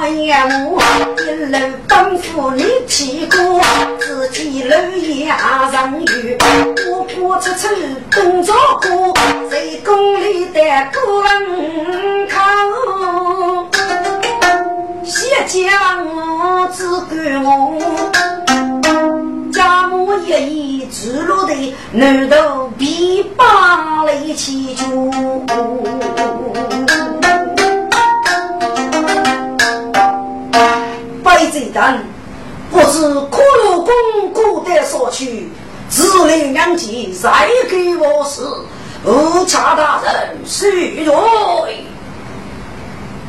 人可怜我，一路奔赴你屁股，自己路也上雨。我处处等着过，在宫里的。门口，先将我只管我，家母一意住落的。南头皮包里起住。贼蛋，不知骷髅公古代所去。指令两级再给我是无差大人许罪。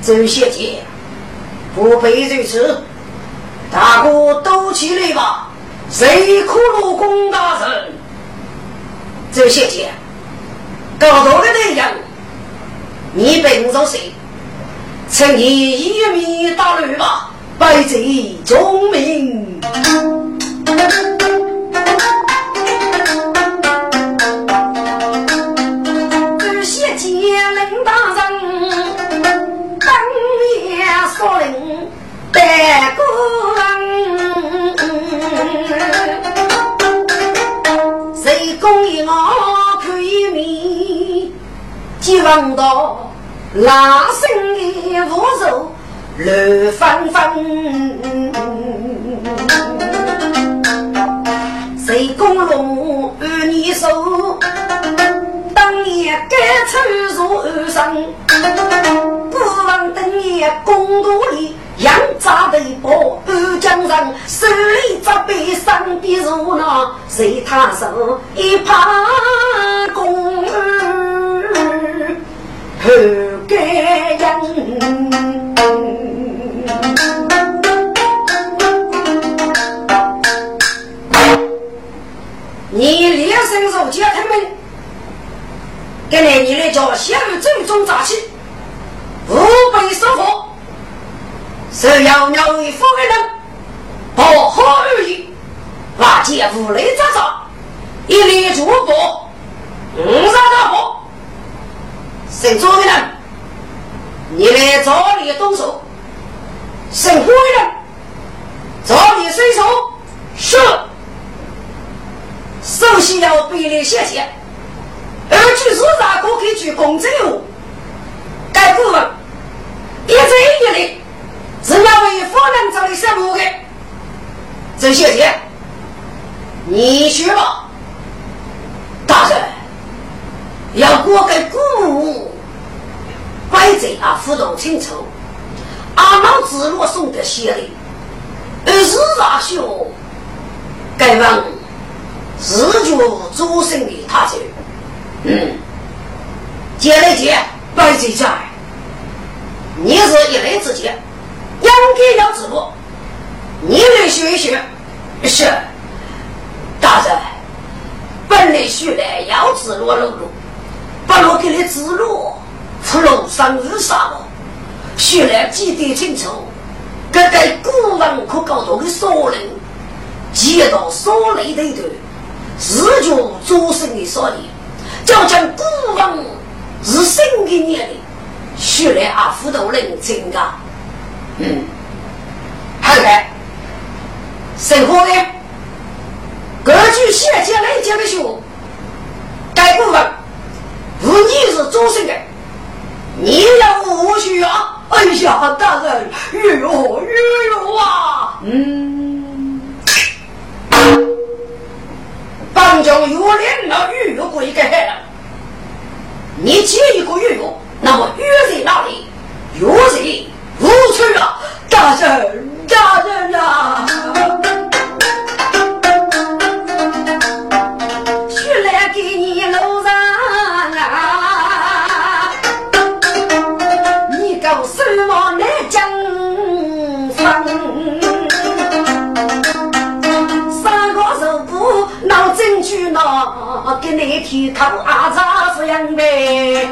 周小姐，不必如此，大哥都起来吧。谁苦禄公大人？周小姐，高头的那样，你本着谁？请你一米大吕吧，百贼忠明。少林白骨谁公一我看一面，几望到拉身的无手乱纷纷。谁公龙二你手，当年该出入二生。等夜公路里，扬扎的波二江上，手里扎背上的如那，随他手一旁公儿后盖人。你连声入家开门，跟来你来叫小雨正中扎起。不被收服，是要鸟为夫人，不好而已。那姐夫来咋着？一立主播，五杀大火。姓周的人，你来找你动手。姓胡的人，找你伸手。是。首先要比例谢谢，而据是啥可以去公证哦。该部分一直一力是要为夫人找的什么的？周小姐，你说吧，大人要过给姑母，怪罪啊，辅导清楚。阿老子若送的血礼，而是阿兄该问自觉主生的他者，嗯，接来接。白贼在，你是一类之间，应该要知路，你来学一学。是，大人，本来学来要知路路路，不如给你指路，出路上日啥了？学来记得清楚，这个古文可搞到的少林，接到少林里头，自觉做生的少林，就将古文。是新的年龄，学来阿辅导人真的，嗯，好来，生活的，根据现阶来讲的说，该部分，如你是主生的，你要无需啊！哎呀，大人，越哟越哟啊！嗯，当中有脸了，越鬼给害了。你借一个月用，那么约在哪里？约在无处啊！大人，大人啊！给你提头阿扎是样呗。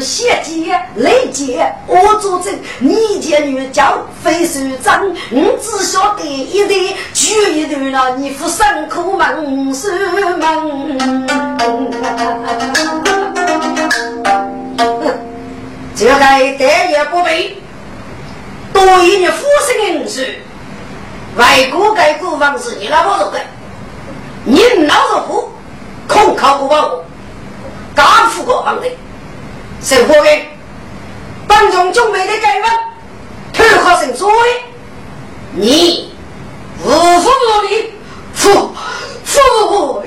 血结泪结，我作证，你家女叫非首长，你只晓得一对举一对了，你夫辛苦忙什忙？这个待也不备，多一年夫生的事，外国该国房是你老婆做的，你老是苦，空靠不保我，刚富过房的。生活的，本中中美的改文，退化成作为，你无福无利，富富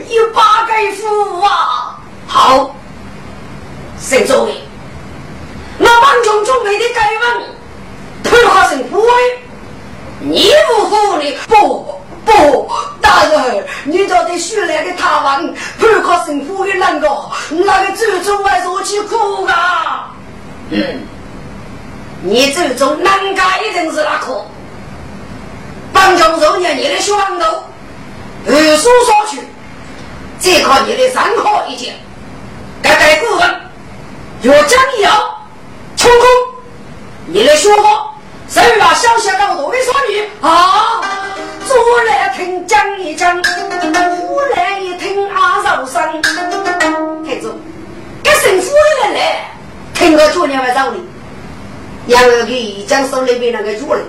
有八个富啊！好，谁作为？那本中中美的改文，退化成作为，你无福无利，不不，大人，你到底学来的台湾，不靠那个，那个最终还是我去哭啊！嗯，你最终难干一定是那个？帮助肉年你的血王头，二叔说去，这靠你的三好一件，该该股份，若将要成功，你的说法，谁把小小高度的说你啊？左来听讲一讲，右来一听阿寿生。太祖，给神父的人来，听个昨年晚上的，然后给讲手里边那个主人，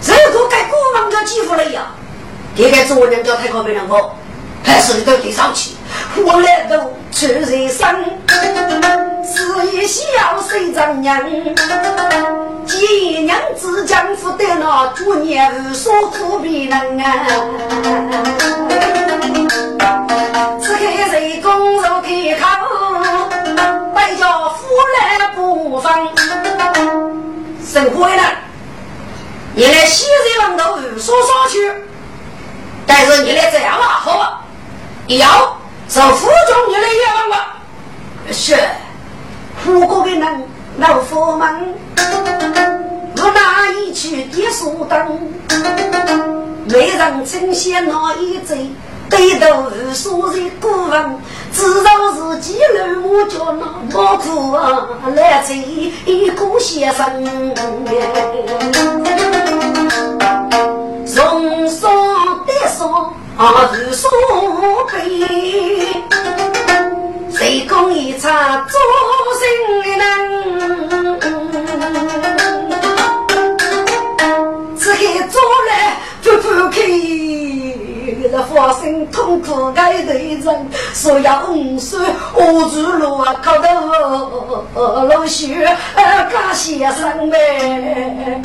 这个该国王叫几乎了呀？这个昨年叫太可别人我，还是都得上去。我来都出人生，是一小水丈娘，几娘子将夫得那诸年无所苦逼人啊！只看谁公如开口，白叫夫来不放。生活了，你来西人王头无所上去，但是你来这样吧，好吧，要。是府中你的阎王吧？是，胡国的人老佛门，我哪一去的书灯？没人称羡那一贼，对头无所谓顾问，知道自己老母叫那么苦啊，来追一个先生。从上得上。啊，是所悲，谁讲一场做新人？只看做来不不开，那发生痛苦该对人，说要五岁我住路啊，靠到老许干先生呗。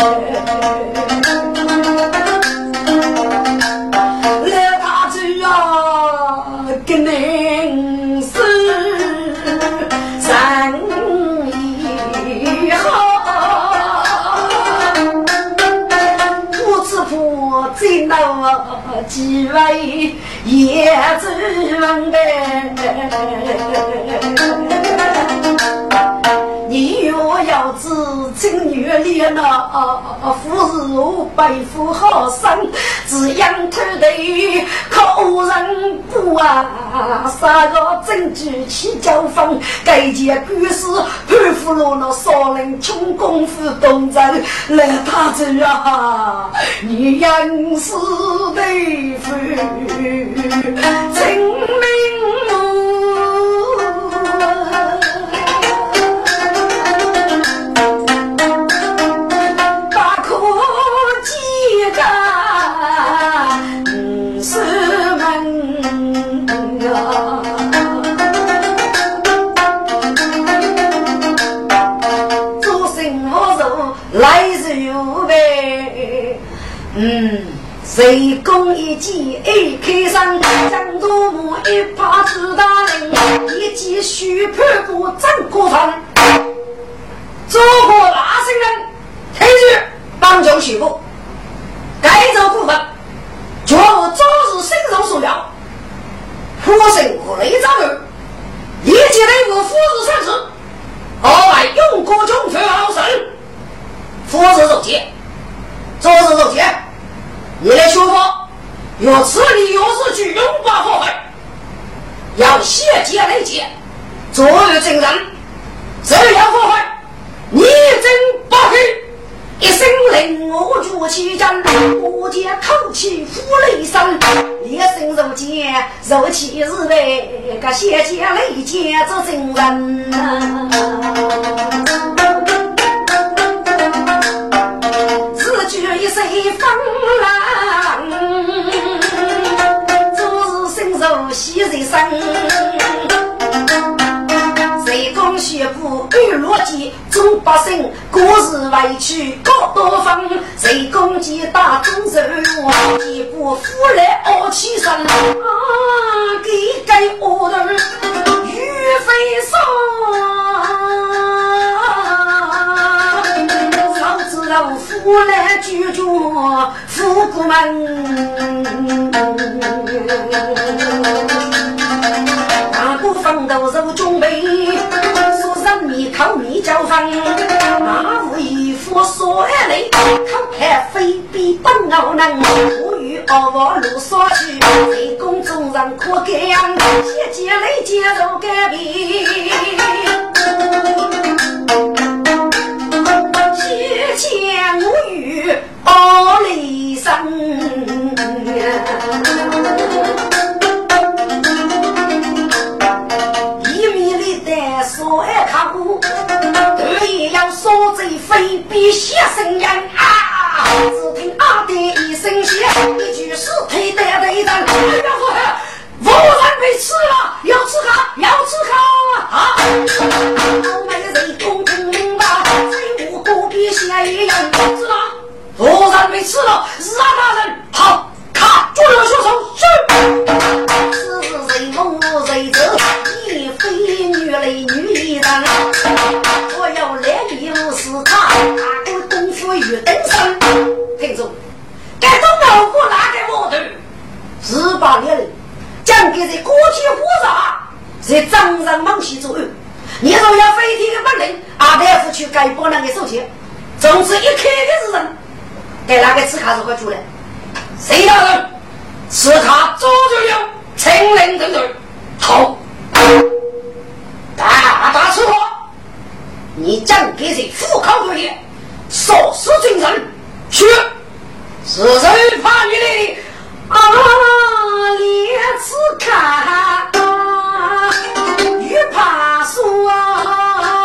跟您是生意好，我只怕见到几位也子们你若要知情女烈那夫是我白富好生，只养土地靠人过啊！三个证据起交锋，该件故事潘福罗那少林穷功夫动作来他这啊！你应是对付证明来日有呗。嗯谁攻一击，一开上，江都。一把子大人，一记须破过整个城。祖国大圣人，听据帮助徐步，该州部分，绝无早日深入所料。火神和雷章儿，一切内部富士三世，额外用国中全好生，佛是肉节，做是肉节，你来学法若此理又是去永不后悔，要谢节雷节，昨日正人，只要后悔。你真不黑，一声令我举起剑，我见口气呼雷声，一声如剑，如气似雷，个血溅雷溅做真人。举一声风浪，昨日身如西日生。学步与逻辑，中百姓过日委屈高多方。谁攻击大众受我一步扶来傲气生啊！给给我的玉飞上，早知道扶来拒绝富国门。大部分都是准备。你靠你交房，那无一副说来，靠看非比本傲能，我与二王路所去，为公众人可改样，先接来接受改变，见我与阿里生。一面里的说爱卡布，都也要说这非比血生人啊！只听阿爹一声血，一句是腿的的一张，哎呀我的，我人被吃了，要吃好，要吃好！啊隔壁先一样，是吗？夫人没吃了，是啊大人，好，看，左右手手去。此是谁梦谁知？一非女类女一人，我要来一路是他，大哥功夫与登山。听住，该种老虎拿给我的，十八年人讲给这锅贴火炸，在掌上忙起作案。你若要飞天的本领，阿大夫去该拨那个手钱，从此一看就是人，给哪个吃卡子会出来？谁大人？吃卡早就有，清零等等，好。大大吃货，你将给谁富考作业，少死精神，去，是谁怕你的？啊，列次看，越怕输啊。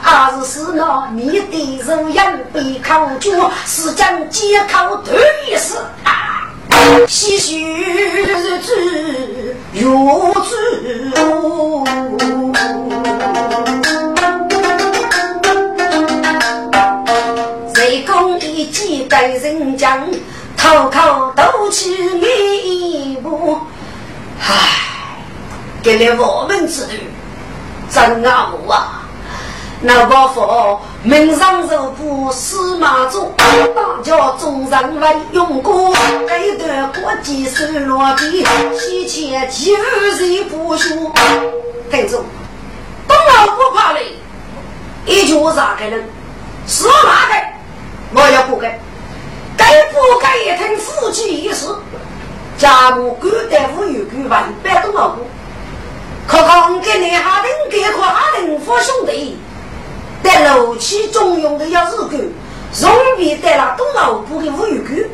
还是是那你的人养被考卷，是将借口推死啊！唏嘘日子如此，谁讲一几代人将，头口都去一步，唉，给了我们之女，真阿母啊！那包佛名上肉不司马祖，大家众人为用过，一段国际是落地，西前几日不输。听住，东老不怕累，一句话个人，是哪个？我要不该，该不该一听夫妻一事？家母孤单无有孤万百东老婆，可看给你哈登给可哈林夫兄弟。在楼气中用的要日狗，容比带了东老部的无语狗，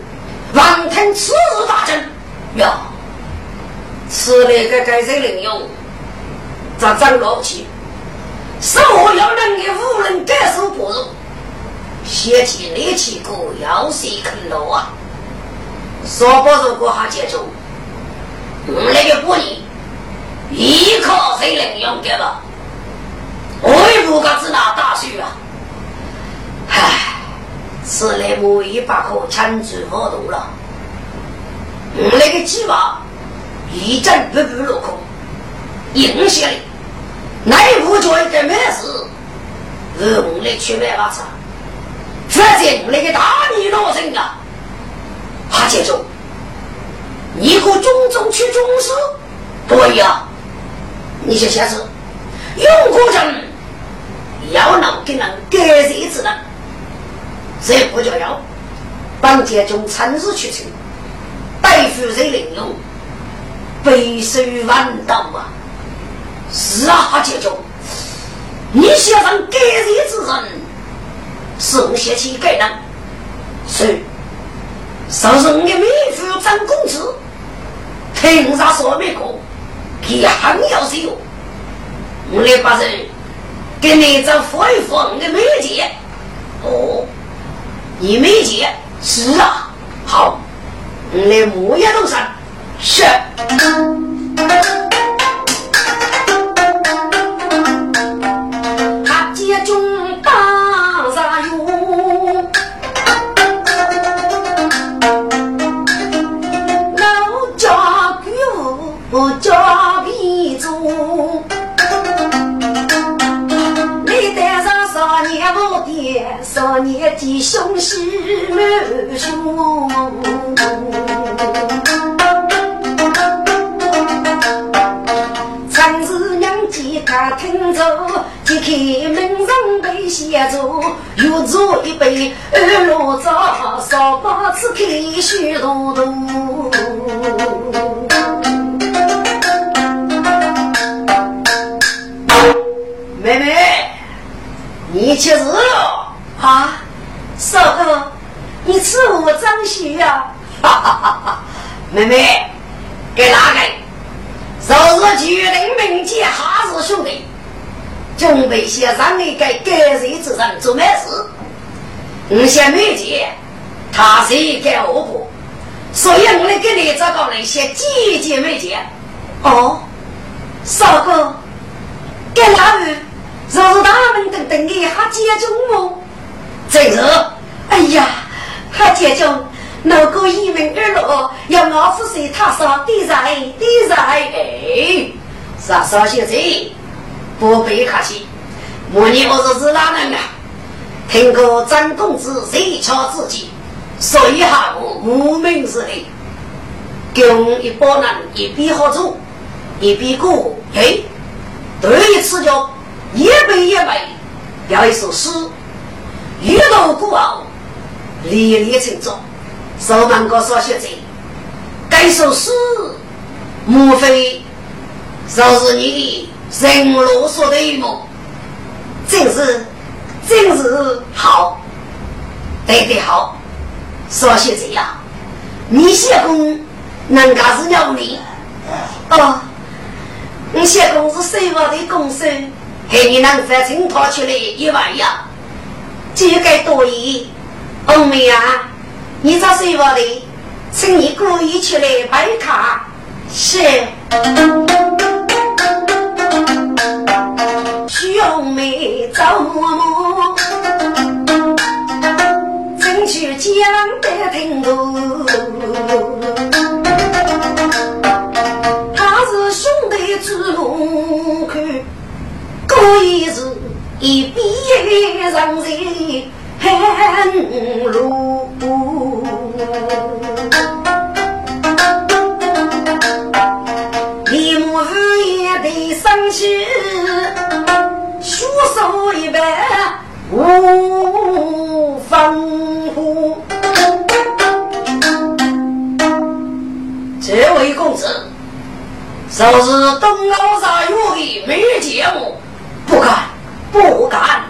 王腾此日大阵哟，此类个该谁领用？咱张高气，是我要能给无人感受不入，先起力气个要谁肯落啊？说不如过哈接住，我那个不你一靠谁能用的吧？我也不敢只拿大树啊！唉，此来我一把可牵住活动了。我那个计划一阵不不落空，硬下来，内部做一个没事，我来去买把茶。反正我那个大米老人啊，他接着，你和种种去种事，对呀。你先先是用过人要能给人改日子的，这不叫要帮家中参事去成，大夫人领用，备受万道啊！是啊，家中，你想让改日之人，首先去改人，是，说是你的妹夫张公子，凭啥说没过？也很要是有，我来把人给你找佛一佛的媒介。哦，你媒介是啊，好，我来木叶路上是。少年的雄心满胸，曾是娘家他听着，揭开门上被写着，又做一杯二罗茶，烧把子开虚度度。妹妹，你去死了！啊，少哥，你吃我张喜呀？哈哈哈哈妹妹，给哪个？若是决定明天还是兄弟，准备些让你给该谁之人做美事。你先没见，他是一个恶婆，所以我来给你找个人先见见没见。哦，少哥，给哪位？若是他们等等你还接中我。真是，哎呀，他姐中，如果一门二路，要老夫谁他说地在地在，哎，啥啥小子，不必客气。我你我是。是。哪能啊？听过张公子谁瞧自己，所以哈我无名之辈，跟一帮人一边合作，一边过，哎，对一次就一杯一杯，要一首诗。遇到孤傲，历历成中。少门个少学者，该首诗，莫非就是你的人罗说的么？真是，真是好，对对好。少学者呀，你写功能干是了你？哦，你写功是谁我的功手？给你能翻成掏出来一万呀？这该多疑，欧妹啊，你找谁话的？请你故意出来摆卡。是。兄妹找嬷嬷，争取江的听路。他是兄弟之路口，故意一边上在寒露，李木也得生气，血手一般无防护。这位公子，就是东老山有的没见过，不敢。不敢，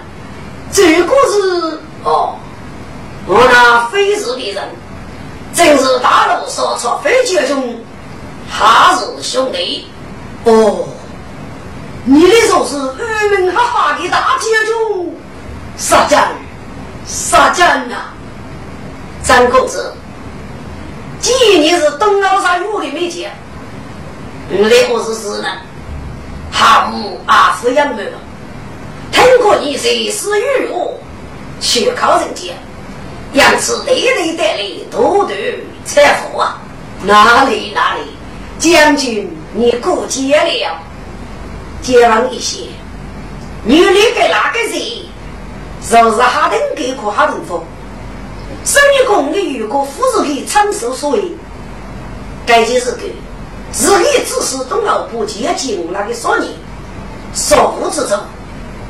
这个是哦，我那非是的人，正是大陆所出飞机中，他是兄弟哦。你的说是二门哈哈的大姐中，杀将，杀将呐！张公子，既你是东老山有的没见，我的不是是呢，下午阿是养儿，通过你谁是与我，去靠人家，养此累累得来，多多财富啊！哪里哪里，将军你过节了，接望一些，你那个那个人，就是哈登给过哈登风，生意公的如果夫人给承受所谓，该就是个。日夜只是东老不接近那个少年，少妇之中，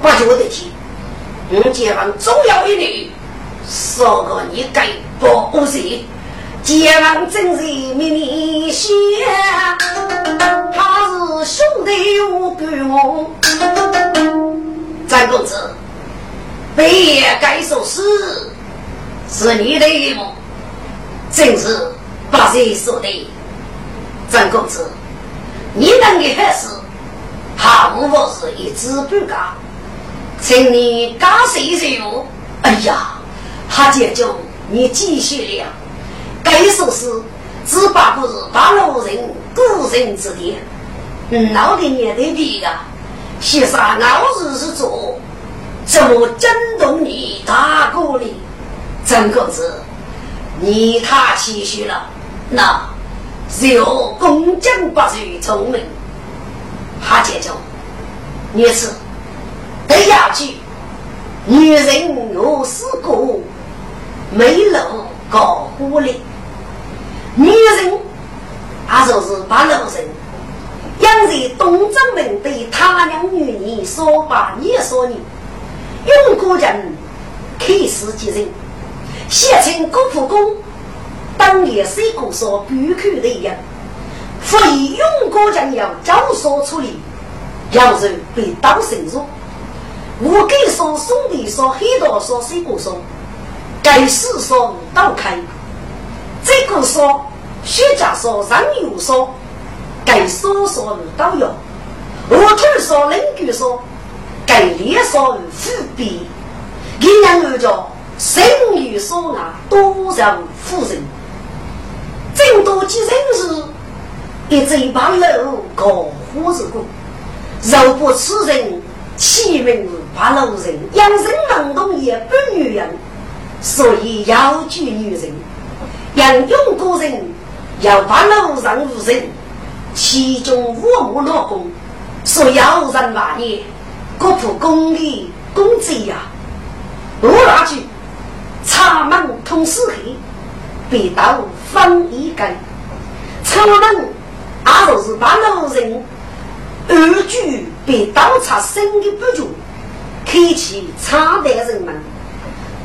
我觉得起。我解放重要一律，说个你该不是？解放真是秘密些，他是兄弟我干我。张公子，别该说是，是你的梦，真是八岁说的。张公子，你能的还是他无是一知半解，请你加谁谁我。哎呀，哈姐就你继续了。该说是只把不是把路人古人之点，老的年代比的，先生老日是做，怎么惊动你大哥呢？张公子，你太谦虚了，那。只有公将不如聪明，哈姐中，女子得要句，女人有四个，没路搞狐狸，女人啊就是把路人，养在东正门对他娘女人说把你说你，用古人开始接人，写成古蒲公。当年谁个说不口的一样，所以勇哥将要教唆处理，要人被刀深入。我给说兄弟说很多说谁个说，该是说刀开。这个说学家说人有说，该说说都有。我听说邻居说，该连说富比，一两二叫生于说啊，多让夫人。真多几人是，一嘴巴肉搞火子过，肉不吃人，起名怕老人，养生能动也不女人，所以要娶女人，养用个人要把老人无人，其中五母老公，说要人骂你，国土公理公贼呀，我那句，茶门通四黑。被刀分一根，出门阿就是把老人二举被刀插身的不足，开启插的人们，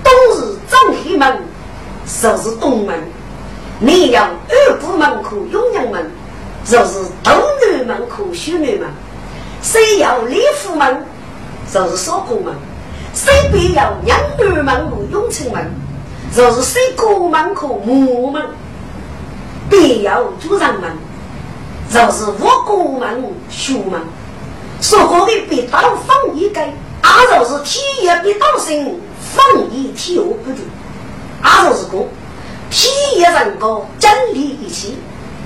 冬日正黑门，就是东门；你要二部门口永阳门，就是东南门口西南门；谁要李府门，就是少公门；谁必要娘儿门路永城门。就是谁过门口木门，必要主人门；就是我过门学门，说过的别刀放一根，阿就是天也别刀身，放一天我不住，阿就是个体也人高，整理一起，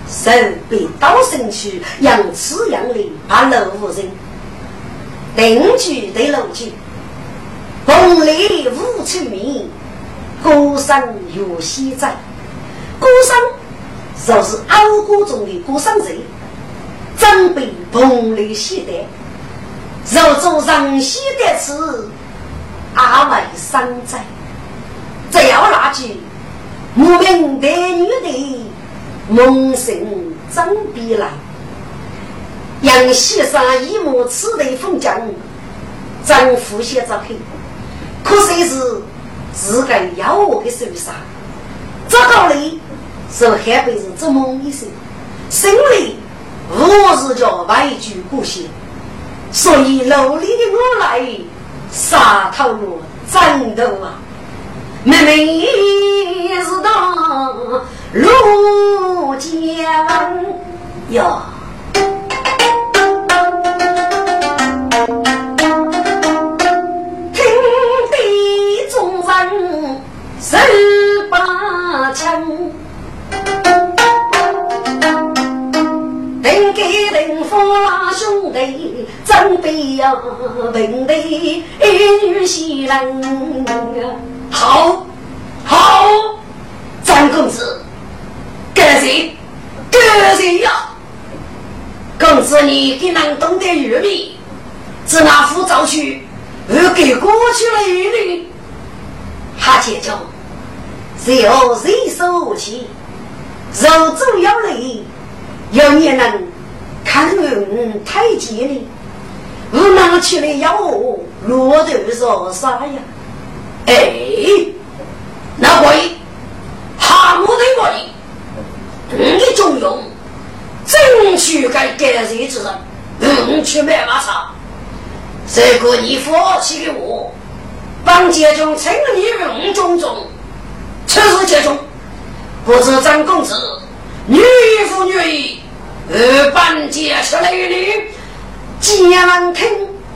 神被刀身去，养此养的把老无人，邻居对楼居，红里无出名。孤山有西在，孤山就是傲骨中的孤山贼，准备同类携带，若做人西的事，阿为山寨。只要那句无名的女的，梦醒真必来。杨先生一目此地风景，真呼吸着去，可惜是。自个要我的手上，这个里是海辈子做梦一生，心里我是叫外居过些，所以努力的我来杀头路战斗啊，妹妹是当路江呀。十八定给定夫兄弟，走准备呀，问的女婿人好，好，张公子，感谢，感谢呀！公子你给能懂得玉米，自那副早去，又给过去了玉米，哈姐中，只后人手起，肉中有力，有你能看人太极呢？我拿起来要我骆驼说啥呀？哎，那会哈木的会，你中用，争取该改日之人，不去买马茶。这个你放弃给我，帮杰中称你用种种，此事杰中，不知张公子女妇女意，二半结出来的。家门听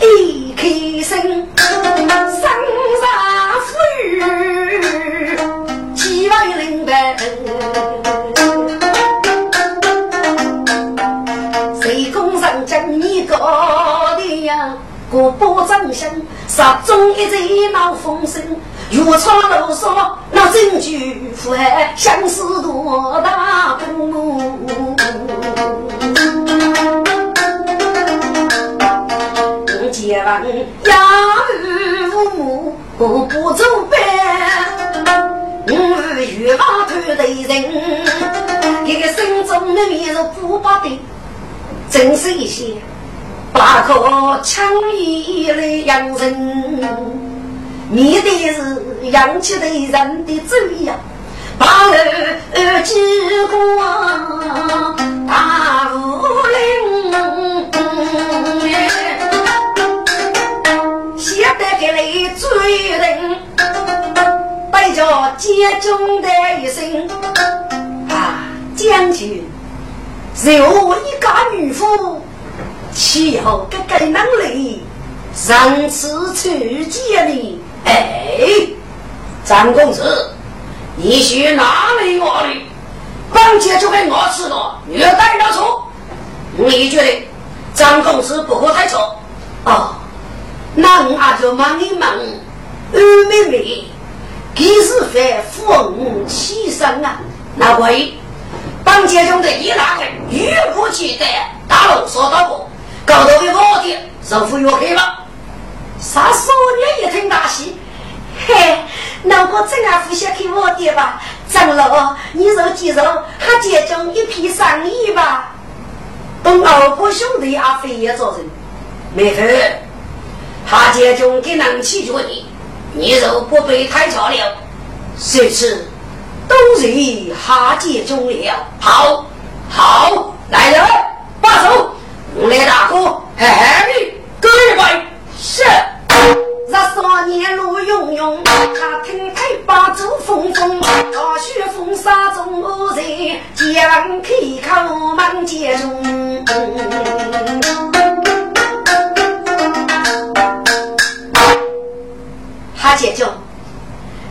一开声，生杀父与几万人白，谁公上将你搞的呀？国宝掌心，杀中一贼闹风声，如草如梭，那证据符合相思多大功。结完养儿父母不不走班，我欲望头的人，一个心中的面是不把的，真是一些八颗枪一来养人，面对是养起的人的嘴呀，把儿几个大武林。人，带着接中的一声啊，将军，只我一家女夫，岂有这个能力上次出见你？哎，张公子，你去哪里我里？帮姐就给我吃了，虐待了错，你觉得张公子不可太错？哦。那我就问一问，二妹妹，几时会富起身啊？那位帮街中的一大位，越过去的大路说到过，高头的老爹首富越黑了。啥少年一听大喜，嘿，那我真爱不想看我爹吧？长老，你若记住，他街中一批生意吧？东二哥兄弟阿飞也做人，没错。他家中给能起着你，你若不被太吵了，谁知都是哈家中了。好，好，来人，把手，我来大哥，喊你各位是。那少年路永永，他听太把酒风风，大雪风沙中无人，将开口满街中。他姐姐，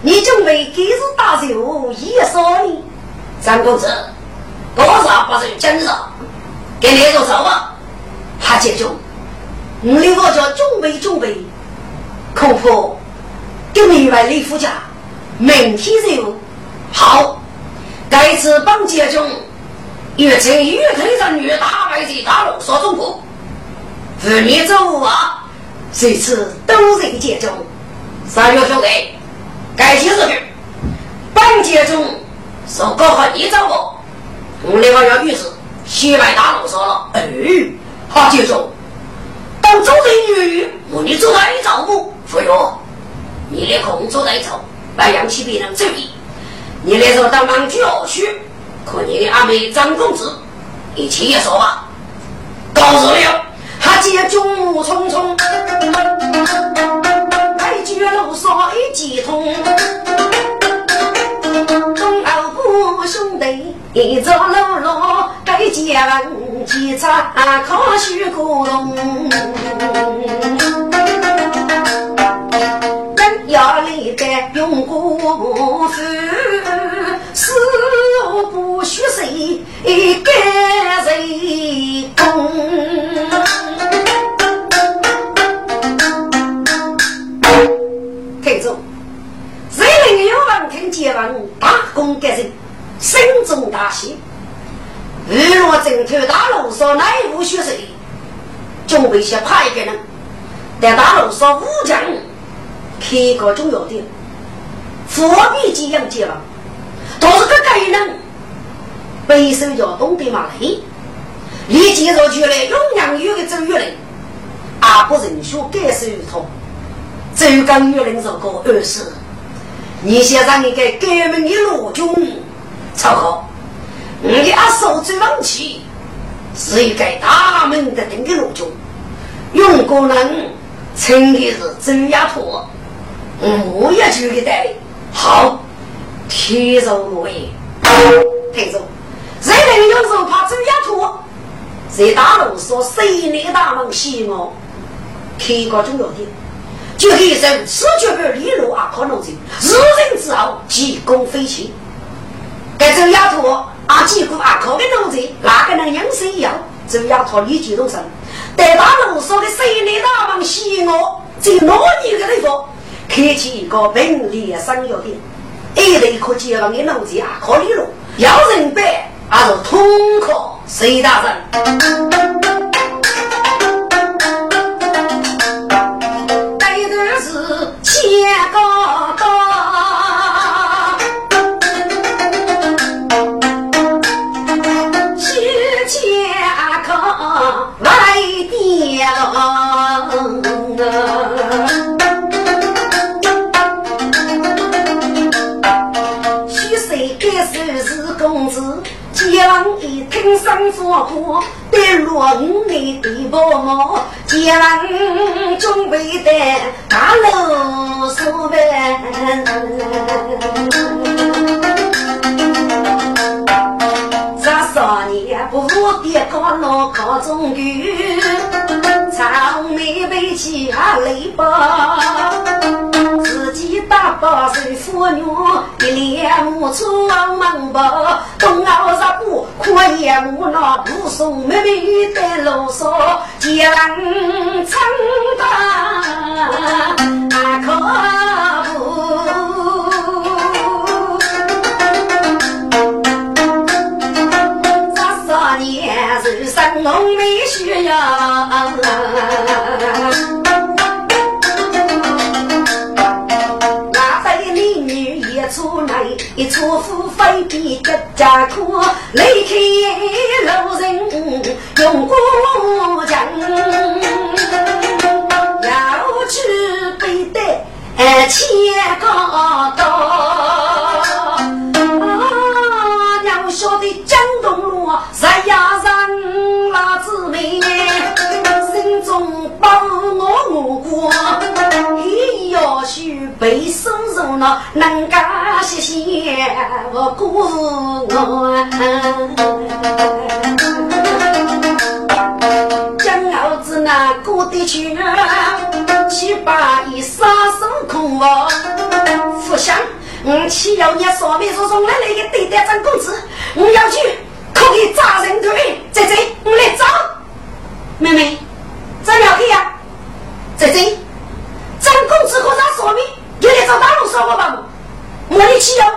你准备给是大酒一少呢？张公子，多少不是真少？给你多少啊？他姐姐，你的我叫准备准备，恐怕给你外李夫家明天就好。该次帮接中，越请越推上女大白的大路说中国，妇女走啊，这次都在接中。三月兄弟，该几日去？本节中受高和你掌握。我另外要女子西外大路说了。哎，好节中，当中人女，我你走在照顾。傅哟，你的空走在走，不扬起别人注意。你那时候当忙就去，和你的阿妹张公子一起也说吧。告诉了，他接中匆匆。绝路上一接通，东二哥兄弟一着路路该接文，接茶靠许古龙。人要立得用功夫，死不许谁给上哪一户血水，准备些派一个人，在大路上武将开个重要的，货币几样结了，都是个该人，背手叫东的马雷，立即说出来，永阳有个周玉林，阿不认输，改手一套，周刚玉林说过二十，你先让一个革命的罗军超好。你的阿嫂最旺气，是一个大门的顶个罗军，用过人称的是周丫头，我也就给带好，天寿无言，听着，谁能有时候怕周丫头，在大路说谁来大门西我，开个重要的，就可以在此绝不利落啊，可能性，日人之后，急功飞起，该周丫头。阿几个阿靠的奴才，哪个能养生一样？就要他立即动身。待大路上的谁来大忙西我，在哪里个地方开启一个便利的商业店？一类可结婚的奴才阿靠里路，要人办，还是通靠谁大人？听生火火，对落五里地婆婆，家人准备的大楼说呗。这少年不的高楼高中举，长眉背起啊泪包。大把是妇女，一脸木粗忙吧，东熬热布，苦也木那不送妹妹的啰嗦，江城大可不，这少年人生浓眉需要。一车夫非比个家苦，离开老人用过江，要去背得千个刀。娘晓得江东路日夜人拉子妹，心中把我我过，也要去背收入那能干。谢谢我姑我，将儿子那过得去，七八一杀手空我，福相，我岂要你上面说送来那个对待张公子，我要去可以扎人头，姐姐，我来找妹妹，怎要去呀？姐姐，张公子和他上面有来找大龙说我吧。我的妻儿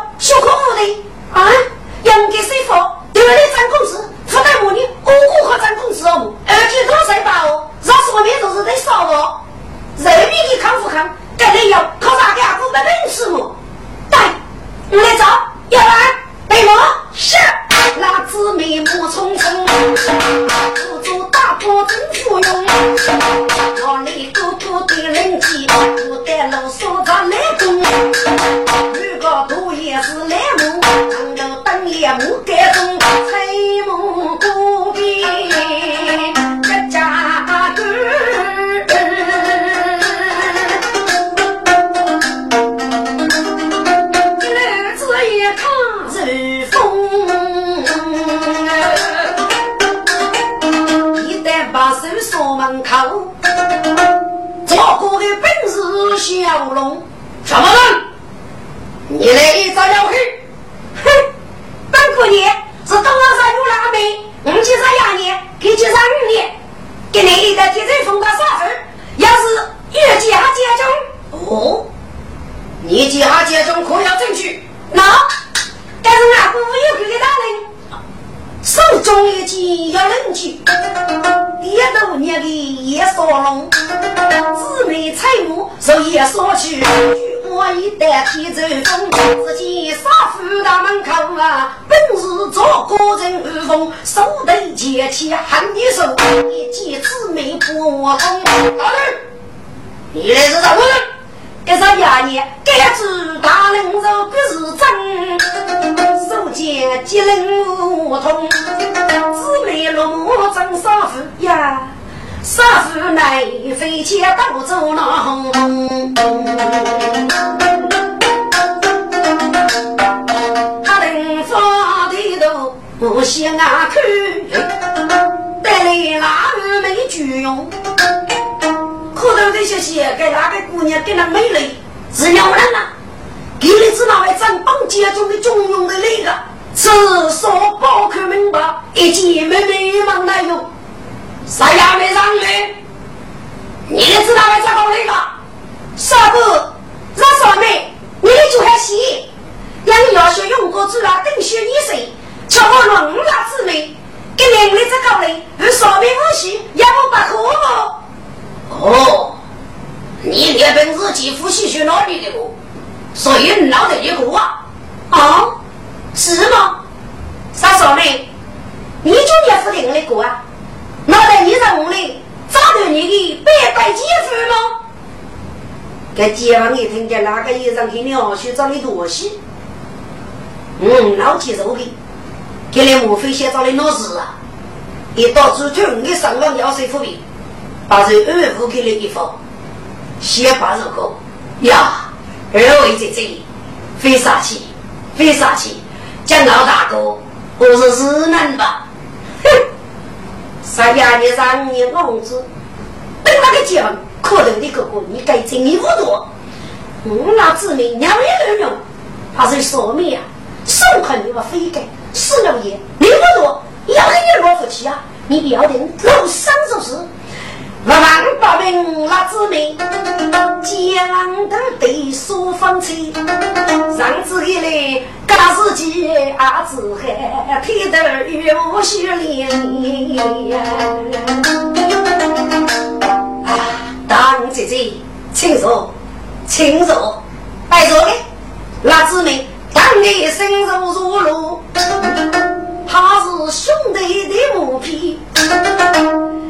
做个人？二风，手头捡起喊一声，一见姊妹不我风。大人，你来是什么人？这是爷爷，该知大人？肉不是真，手见吉人？无通，姊妹落幕真少妇呀。杀父乃飞切刀走囊，他能放低头不向啊看，带来那美举用。可头这些鞋给那个姑娘给那美丽是鸟人呐？给你知道为正邦家中的中用的那个，是说包可明白，一见妹妹忙来用。啥也没上去，你知道我在搞那个？啥不？让上面你就还行，让你要学用过主了，等学一岁，瞧我弄了姊妹，给两位在搞嘞，和上面无锡也不把合不？哦，你连本事几乎是学哪里的过？所以你脑袋一个啊？啊？是吗？啥说妹，你就也不定那个啊？那在你在屋里找到你的白白姐夫吗？给街坊一听见哪个医生给你二叔找你多西？嗯，老接受的，给你莫非先找你闹事啊？一到主头，你上网要谁付费？把这二五给你一封，先把这个呀，二位在这里，非杀气，非杀气，讲老大哥，我是日难吧？哼！三爷你让你儿子等那个结婚，可怜的哥哥，你该尽力不多。我那姊妹娘也能用，他是说明啊，手肯定要非改，死了也你不多，要跟你老夫妻啊，你不要定老三做事。万万不明那姊妹，江的对书房去，上次一来，嘎自己阿子海，天头有雪莲。啊，当姐姐，请坐，请坐，拜坐的那姊妹，当你身如如露。他是兄弟的母皮，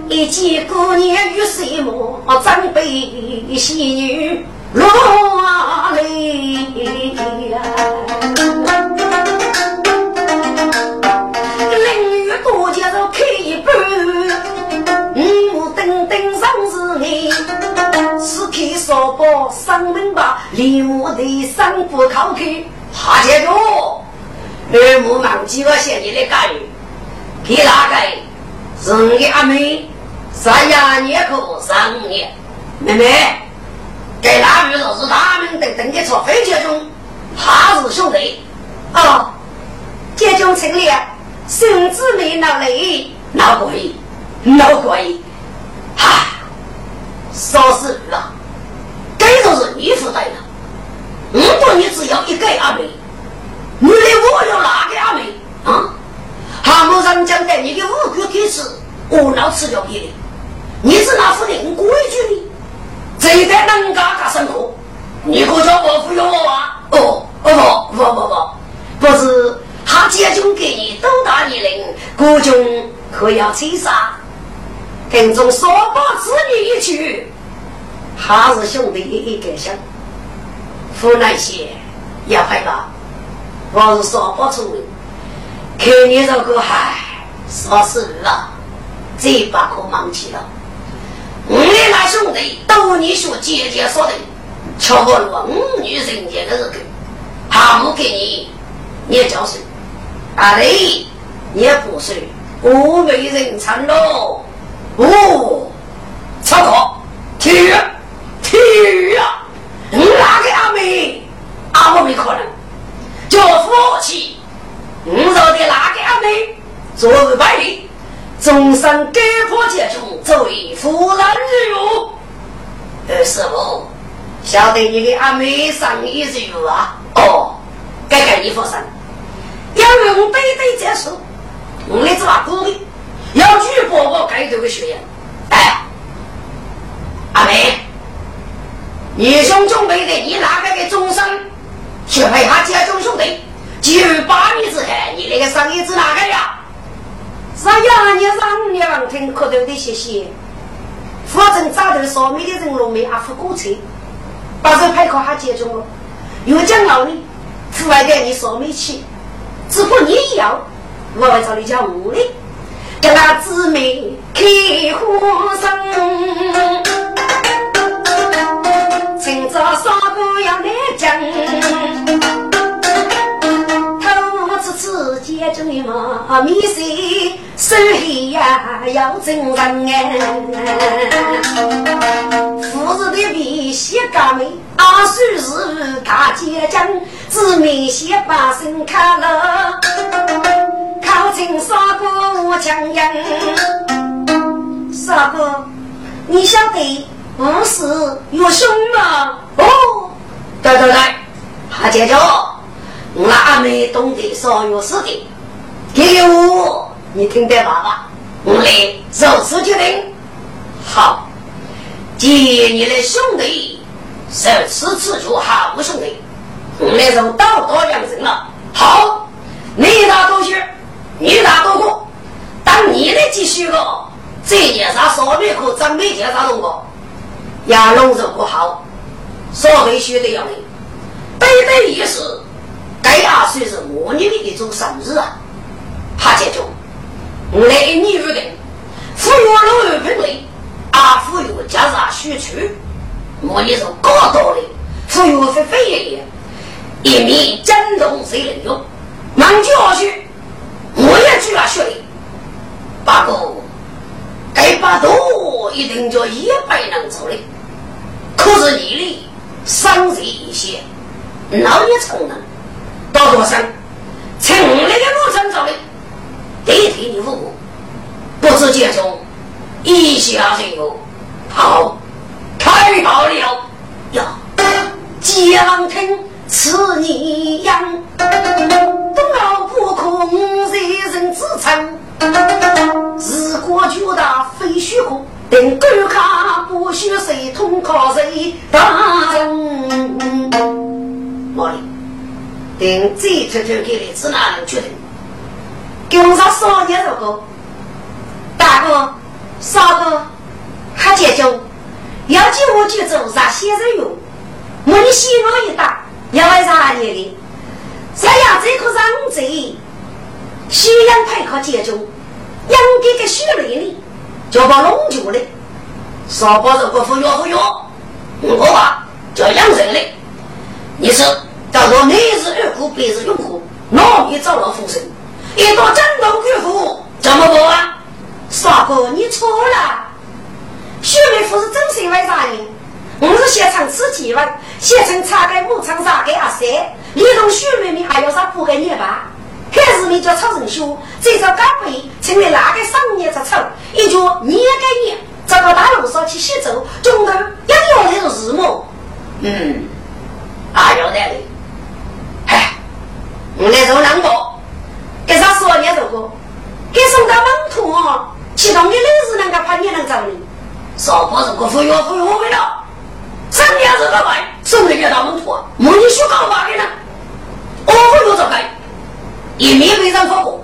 一见姑娘与谁母，长辈喜女落泪呀。凌月多节奏开一半，五等等上是你，此刻少报上门吧，立马的三步靠开，哈姐夫。二母忘记我写你的干语，给哪个？是你的阿妹，三呀年可三年，妹妹，给哪位说是他们等等的坐飞机中，他是兄弟。哦，接中成了，孙子没闹累，闹鬼，闹鬼。哈，说是了，该就是你负责的。如果你只要一个阿妹。你的我有哪个阿妹啊？韩某人讲的你的五谷天吃，我老吃掉你的。你是哪副定规矩的？这代人家家生活，你可叫我忽悠我啊？哦哦不不不不，不是他家中给你多大年龄，国中可要追杀？跟踪说报子女一去，还是兄弟一个想，湖南些要害怕。我是说不出的，看你这个嗨，说是了，这把可忘记了。我那兄弟都你说姐姐说的，瞧不了五女人家的这个，他不给你，你也交税。阿雷，你也不税，我没人参喽。哦，超哥，体育，体育啊！哪个阿妹？阿我没可能。叫夫妻，你说的哪个阿妹？做日百里，终身改破结中，作为夫人日用。二师傅，晓得你的阿妹上一日啊？哦，该该你放心，要用对对结束，我们这把鼓励，要举报我该头的学员。哎，阿妹你兄准备的，你哪个给终身去陪他家中兄弟？就八米之后，你那个生意是哪个呀？是呀，你让娘听磕头的谢谢。反正早头烧米的人落没阿福过车，把这派克哈接中了。又讲老李，户外的你烧米去，只不你要，我会找你家屋里，给他姊妹开花生，今朝烧锅要来讲。自接中嘛，米线手黑呀要真人哎，富士的皮鞋嘎美，阿叔是大姐将，姊妹先把身看了，靠近杀过我强人，杀哥，你晓得我是有兄吗？哦，对对对，他姐叫。俺没懂得少有事的，给我，你听得爸爸，我来如此决定。好，既你的兄弟是此次就好兄弟，我来就道德养人了。好，你打多些，你打多个，当你的继续了，这件啥说没可真没见啥动过，养龙肉不好，说回学的要领，对对意思。该二岁是模拟的一种生日啊，他这种来年日的，富有老有品类，啊富有加上需求，模拟是高道的，富有非非也也，一面震动谁能用？忙教去，我也就要学的，不过该把多一定叫一百人走的，可是你的伤人一些，老也成能。到多生，从那个路上走的，代替你父母，不知接中，一下就有，好，太好了呀！江听此你样，东老不空，人人自称。日过就大非虚空，等官卡不许谁通靠谁大人。哪里？等这头头给你是哪能决定？给我上少年如果大哥、三哥，还解决？要叫我就做啥先生用？我你洗我一打，要为啥年的？这样这颗人贼，西洋派可解决？养给个血泪里，就把龙酒的，少把这个服药服药，我话叫养人的，你是？叫做你是二苦，便是用苦，闹米遭了风声，一到战斗巨富，怎么搞啊？傻哥，你错了。雪梅夫是真心为啥呢？我是现场吃几碗，现场查给牧场上给阿三，你同雪妹妹还要啥不给你吧？开始你叫超人修，这招干杯，成为哪个商业之丑？一脚你也给你，找个大路上去洗走，中头一要那种日暮。嗯，啊有道理。我来做两个，给啥十万年做过？给送到门徒哦，其中的六十人个怕你能找你，少不是个服药服药为了，三年是个买送给你到门徒，没你说干嘛的呢？我不有这个，一面非常发过，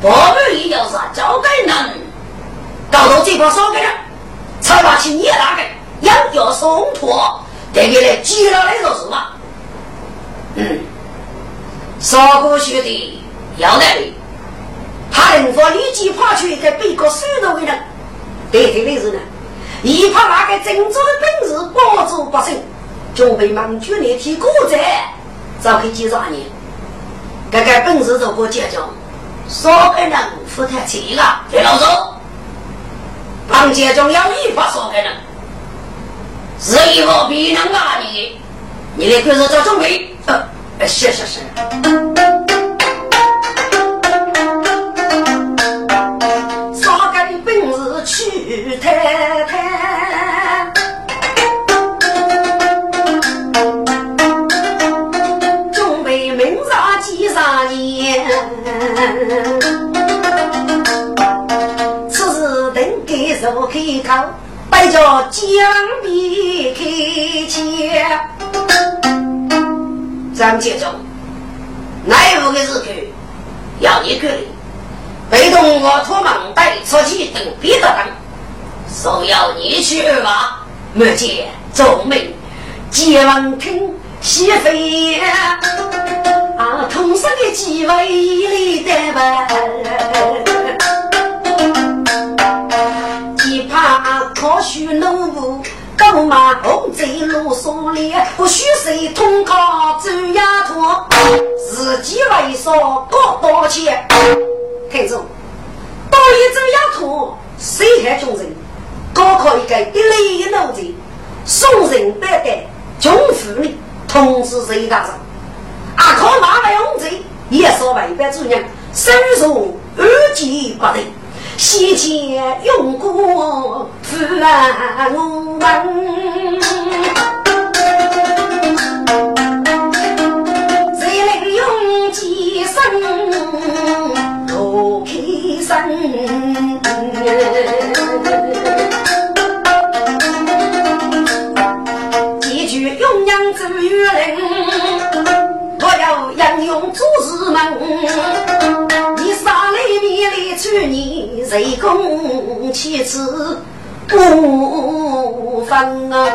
不满意要啥交给人，搞到这块烧给人，才拿起你那个养脚送托，得给来积了那个什么？嗯。少哥学的要得，他能否立即派出一个背个手头的人？对对的是呢，一怕那个郑州的本事保住百姓，准备满军来替国贼，早可几十年。这个本事如果解决，少个人负担起个，对老周，唐杰忠要依法说给人，是以后必能骂你，你来开始做准备。是是是，手开口，摆着江边开枪。张建忠，奈何个日子要你管理，被动我托忙带出去等别的等，说要你去吧，没见众民皆闻听西飞啊，同生的几位里的吧，许奴仆。购买红在路上里，不许谁通靠走丫头，自己为说搞多钱。听众，到一走丫头，谁害众人？高考一个一雷一怒的，送人百代，穷妇女通知谁大人？阿靠马来红贼，也说外边主人，收入二级不得。西前用过富安门，谁共妻子不分啊？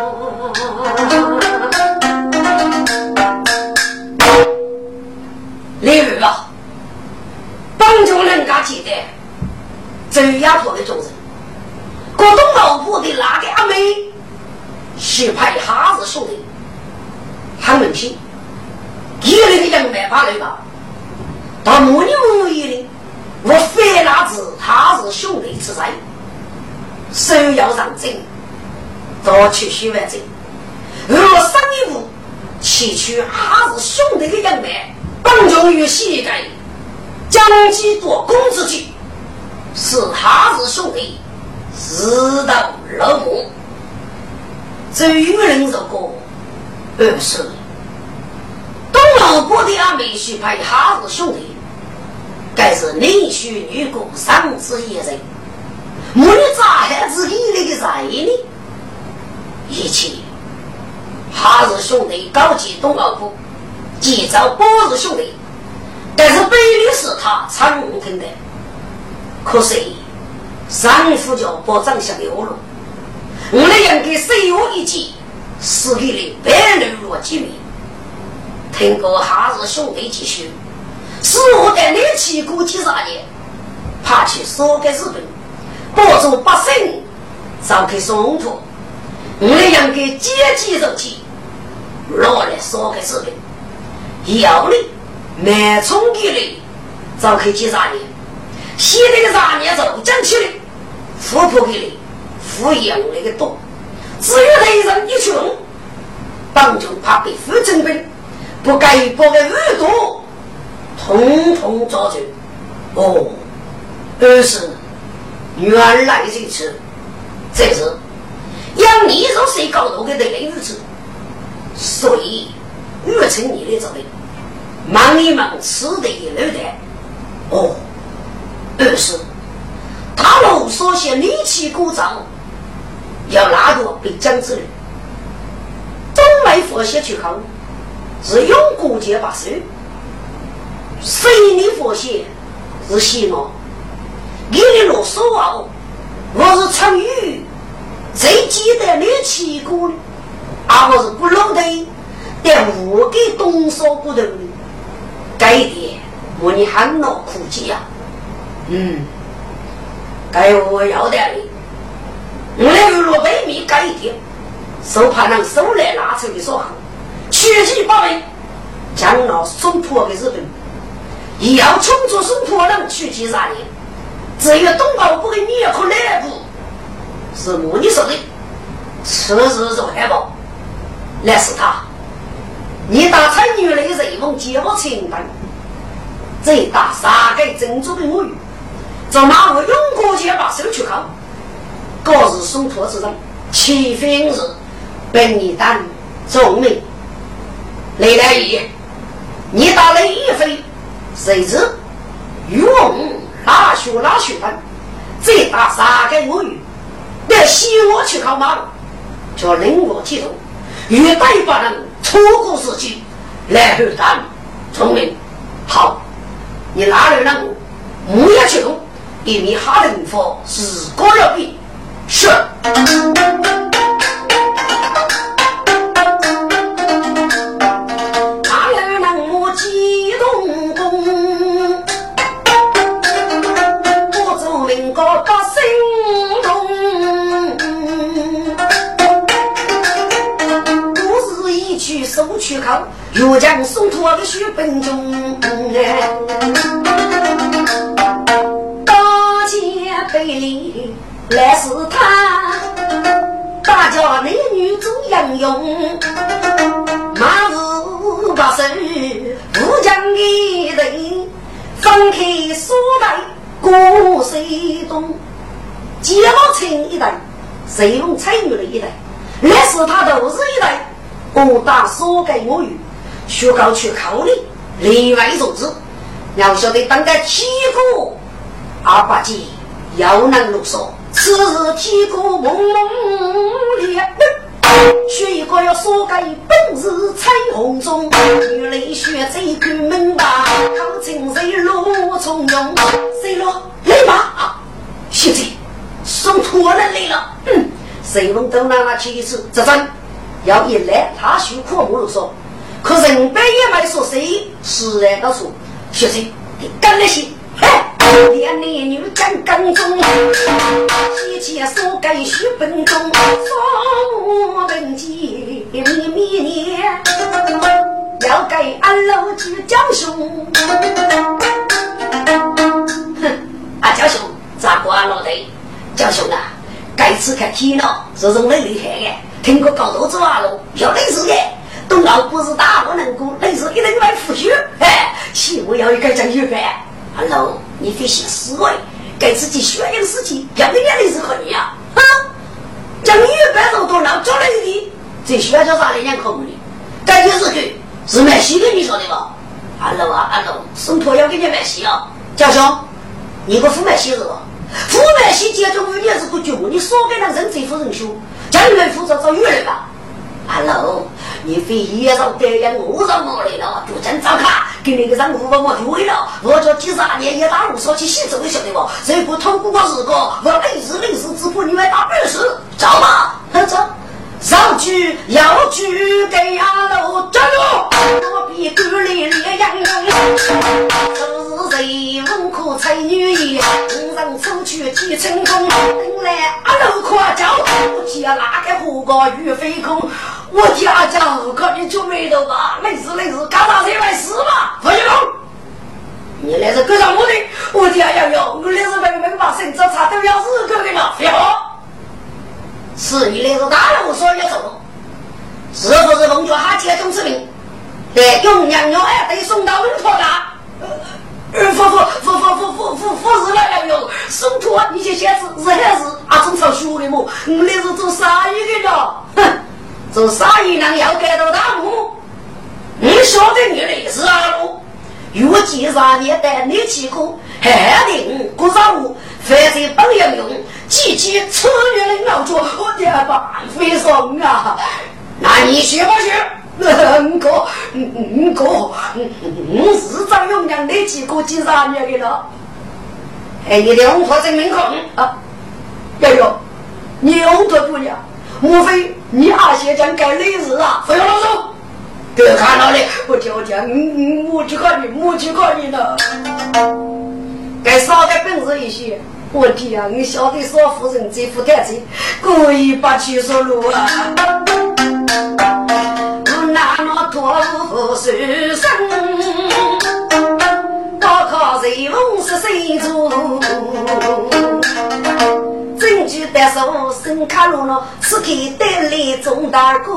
例如啊，帮助人家记得周丫头的众人，广东老婆的那个阿妹，是派哈子兄弟，喊问题，一个人两百八来吧，到母女母女。我非那子他是兄弟之才，首要上阵，夺取许万阵。若上一步提取他是兄弟的人脉，帮助于膝盖，将其夺公之举，是他是兄弟，自道落幕。这愚人如果二是东老国的阿妹去派他是兄弟。该是男婿女工三之一人，母女咋还自己那个在呢？一切还是兄弟高级东老夫，今朝不是兄弟，但是背的是他常听的。可惜三夫叫保长下流了，我来应该随我一起，死给了白流落几名。听过还是兄弟继续。是我带你去过几十年，怕去说给日本，保住百姓，召开松土，我们应该积极肉体，落来说给日本，要你满冲给你，召开几十年，现在的十年走进去了，富婆给你，富养那个多，只有雷人一群，当中怕被富征兵，不该报给耳朵。统统抓住！哦，二是原来如此，这是养你若谁搞到个的雷如此，所以预称你的这里忙一忙吃的一路的。哦，二是他们所写力气鼓掌，要拉个被将之人，东来佛写去考，是用过节把手。谁你佛写是西吗？你的罗嗦哦，我是成语，最记得你起过的，而我是不老的，但我给东说不的，该点我你喊恼苦记呀，嗯，该我要的你，我来落北米该点，手怕能手来拿出的说好，取其八位，将老送破给日本。要冲出生破人去几十年，只有东宝部的女和内部是母女说的，此日做海报，那是他。你打参女的人梦接不清单，这打三个珍珠的母语，怎么我用过去把手去靠？各日送托之人，七分日本你当众命，雷来一，你打了一飞。谁知渔翁学拉学分，再打三个我鱼，得西我去考马，叫灵活机动，越带把人错过时机来后他聪明好，你哪里能木要去动，因为哈人佛是高要比是。又，将送托的血本中，大街北里来是他，大家男女做英勇，马无把手，武将的人放开锁带过水东，结毛青一代，随风彩女的一代，来是他都是一代。我打所给我，学高去考虑，另外一种子，要晓得当个体格二八戒要能啰嗦，此日体格朦胧烈，学一个要所给本是彩虹中，女泪血这个门吧，考进谁落从容，谁落？来吧，现在送托人来了，嗯，谁们都拿那去次这阵。要一来，他许可不如说，可人白也没说谁，是然告诉学生，你干那些，嘿，连男女干刚中，提前说该许本中，说本机秘密念，要给俺老去教兄。哼，啊教兄，咋挂了的？教兄啊，该吃看天了，是种很厉害的。听过高头子话喽，要类似的，动脑不是大不能够那是给人买腐须嘿行我要一个张一凡。Hello 你必须思维给自己学点事情要给人家的可和你呀哼将你一百多度老了里的最喜欢叫啥人家可虑的？感觉是给是卖西的你晓得吧？Hello 啊 hello 生活要给你买鞋啊。家兄你个腐卖戏是吧？腐卖戏接着五年是不久你说给他人这夫人修叫你面负责找女人吧阿龙你非也上别人我上我来了，就真张卡，给你个上五万我就为了。我叫几十年也打路说起戏走的晓得不？谁不通过是个，我累死累死，只怕你们打二十，走吧，走。上去要去给丫头站住，我比狗里烈阳阳。这是谁文科才女也？无人出去几成功，等来阿楼夸叫，我家那个火锅鱼飞空。我家家可你就没得吧？累死累死，干啥子来死吧？何云龙，你那是干啥目的？我家要有，我那是明明把身子差都要死个的了，废话。是你那个大人，我说要走，是不是奉劝他接中之命？对，用娘娘哎，得送到门托的。呃，夫夫夫夫夫夫夫夫是那样用，送托你些先是是还是啊？中朝学的么？我那是做生意的了，哼，做生意人要盖到大幕。你晓得你的是啊？如今上年带你去过，还定过上午，反正不要用。姐姐吃月的老猪，我的办非送啊！那你学不学？嗯哥，嗯哥，嗯是张永娘的几个几三年的了？哎，你的红婆真明空啊！哎呦，你红婆不娘，莫非你阿些讲该历史啊？不要老说，别看到了，我叫叫，嗯嗯，我去看你，我去看你了。该少点本事一些。我天啊！你晓得少夫人这副台子，故意把去说路啊！我那么多不受伤，我靠谁风是谁做？证据得手，身卡路了，此刻得来钟大哥，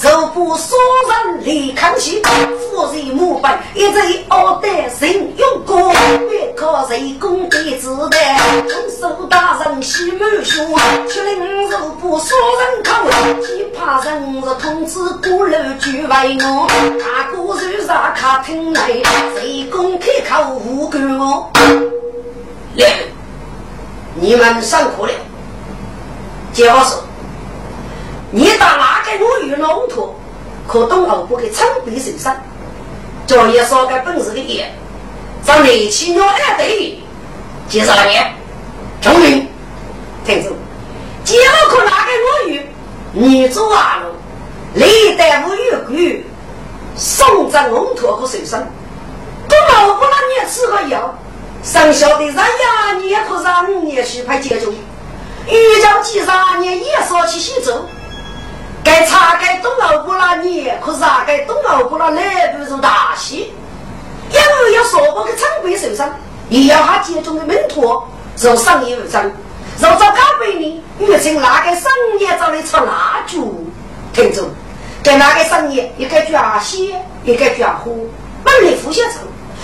若不杀人来康熙，夫人母辈一直傲得人用过，别靠谁功德之代，从手大人喜满胸，却令若不杀人口，只怕人日通知鼓楼举为我，大哥手上卡听来，谁公开口无管我？来，你们上课了。结果是，你当有龙头，可东欧不给长臂受伤，叫也少个本事的也，在内气鸟二队，介绍你，聪明，听住，节目可拿给我语，你做啊喽，历代无有鬼，送在龙头和手上，不老不让你吃个药，生小的人呀，你也可让你也去派接种。遇上几十年也说起西走，该查该东欧不那年，可是啊该东欧不那来不如大戏，因为要说我个长辈受伤，也要他接中的门徒受伤也无伤，若找高辈呢，遇成那个生意找你出蜡烛，听着，在那个生意一个卷线，一个卷火，本来付些成，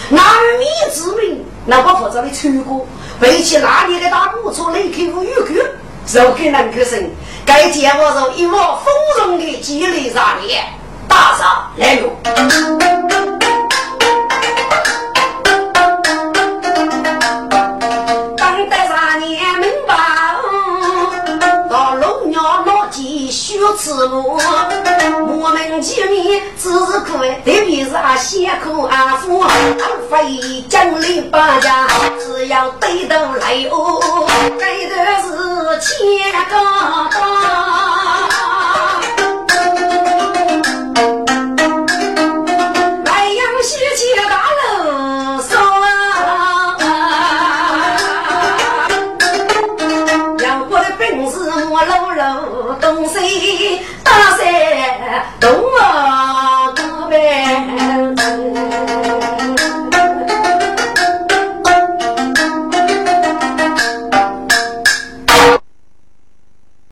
难米之名，那我负责的出过。背起那里的大木车，雷开无语去，手给人可生。该见我从一窝丰荣的激励上面，大上来哟。鸡学吃母，我们见面只可特别是啊，先口安抚，非将领八家，只要对头来哦，该的是千个大。能啊